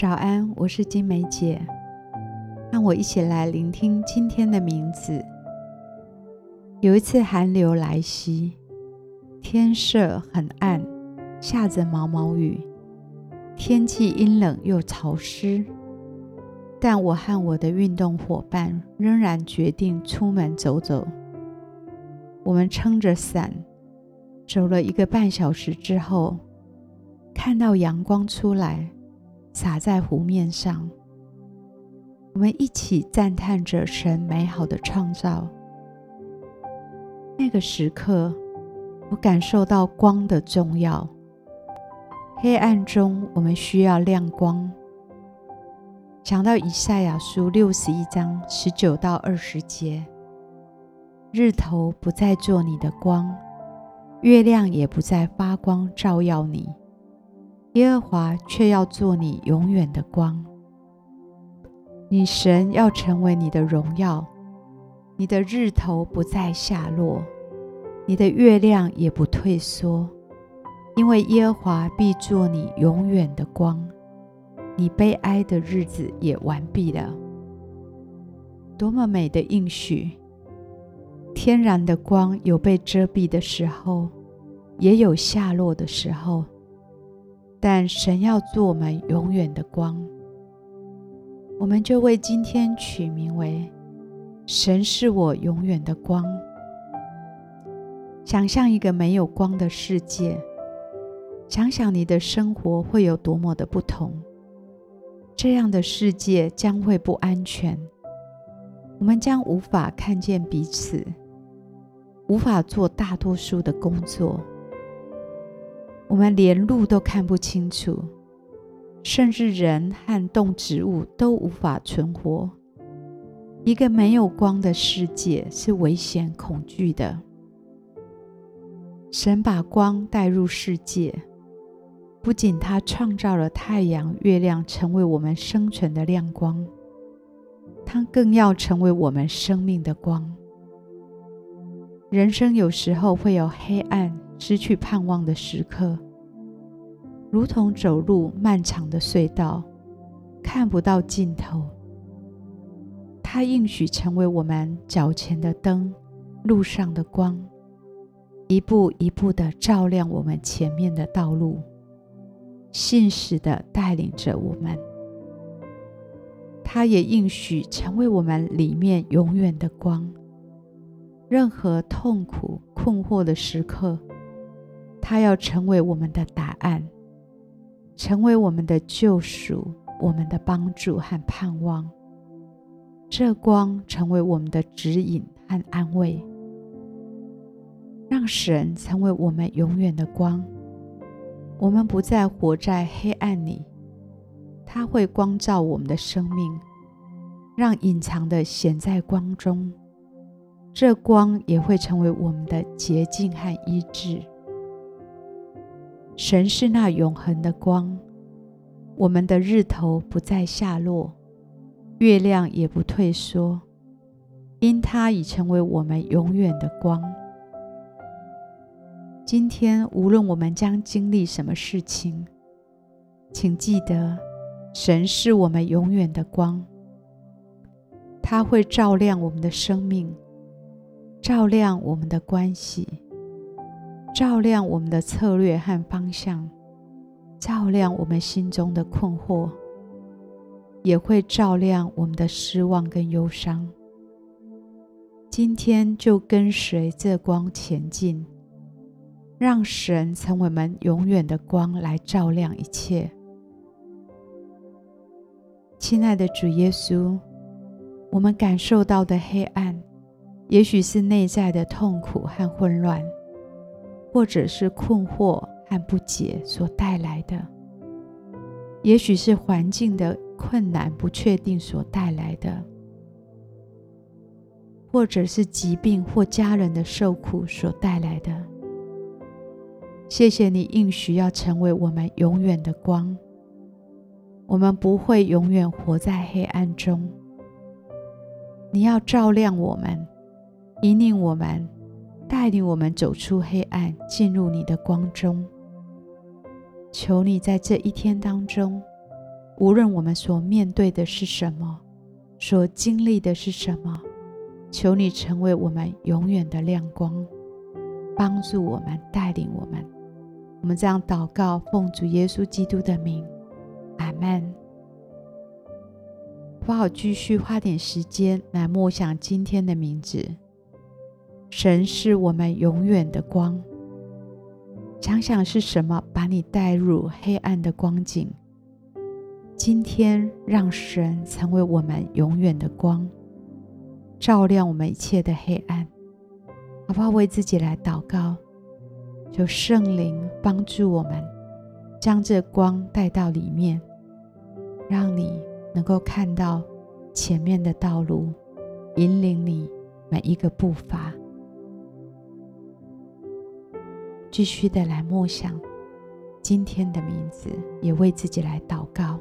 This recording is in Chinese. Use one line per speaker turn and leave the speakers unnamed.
早安，我是金梅姐，让我一起来聆听今天的名字。有一次寒流来袭，天色很暗，下着毛毛雨，天气阴冷又潮湿。但我和我的运动伙伴仍然决定出门走走。我们撑着伞，走了一个半小时之后，看到阳光出来。洒在湖面上，我们一起赞叹着神美好的创造。那个时刻，我感受到光的重要。黑暗中，我们需要亮光。想到以赛亚书六十一章十九到二十节：日头不再做你的光，月亮也不再发光照耀你。耶和华却要做你永远的光，你神要成为你的荣耀，你的日头不再下落，你的月亮也不退缩，因为耶和华必做你永远的光，你悲哀的日子也完毕了。多么美的应许！天然的光有被遮蔽的时候，也有下落的时候。但神要做我们永远的光，我们就为今天取名为“神是我永远的光”。想象一个没有光的世界，想想你的生活会有多么的不同。这样的世界将会不安全，我们将无法看见彼此，无法做大多数的工作。我们连路都看不清楚，甚至人和动植物都无法存活。一个没有光的世界是危险恐惧的。神把光带入世界，不仅他创造了太阳、月亮成为我们生存的亮光，他更要成为我们生命的光。人生有时候会有黑暗。失去盼望的时刻，如同走入漫长的隧道，看不到尽头。他应许成为我们脚前的灯，路上的光，一步一步地照亮我们前面的道路，信实的带领着我们。他也应许成为我们里面永远的光，任何痛苦困惑的时刻。他要成为我们的答案，成为我们的救赎，我们的帮助和盼望。这光成为我们的指引和安慰，让神成为我们永远的光。我们不再活在黑暗里，他会光照我们的生命，让隐藏的显在光中。这光也会成为我们的洁净和医治。神是那永恒的光，我们的日头不再下落，月亮也不退缩，因他已成为我们永远的光。今天无论我们将经历什么事情，请记得，神是我们永远的光，他会照亮我们的生命，照亮我们的关系。照亮我们的策略和方向，照亮我们心中的困惑，也会照亮我们的失望跟忧伤。今天就跟随这光前进，让神成为我们永远的光，来照亮一切。亲爱的主耶稣，我们感受到的黑暗，也许是内在的痛苦和混乱。或者是困惑和不解所带来的，也许是环境的困难不确定所带来的，或者是疾病或家人的受苦所带来的。谢谢你应许要成为我们永远的光，我们不会永远活在黑暗中。你要照亮我们，引领我们。带领我们走出黑暗，进入你的光中。求你在这一天当中无论我们所面对的是什么，所经历的是什么，求你成为我们永远的亮光，帮助我们，带领我们。我们这样祷告，奉主耶稣基督的名，阿门。好不好？继续花点时间来默想今天的名字。神是我们永远的光。想想是什么把你带入黑暗的光景？今天让神成为我们永远的光，照亮我们一切的黑暗。好不好？为自己来祷告，求圣灵帮助我们，将这光带到里面，让你能够看到前面的道路，引领你每一个步伐。继续的来默想今天的名字，也为自己来祷告。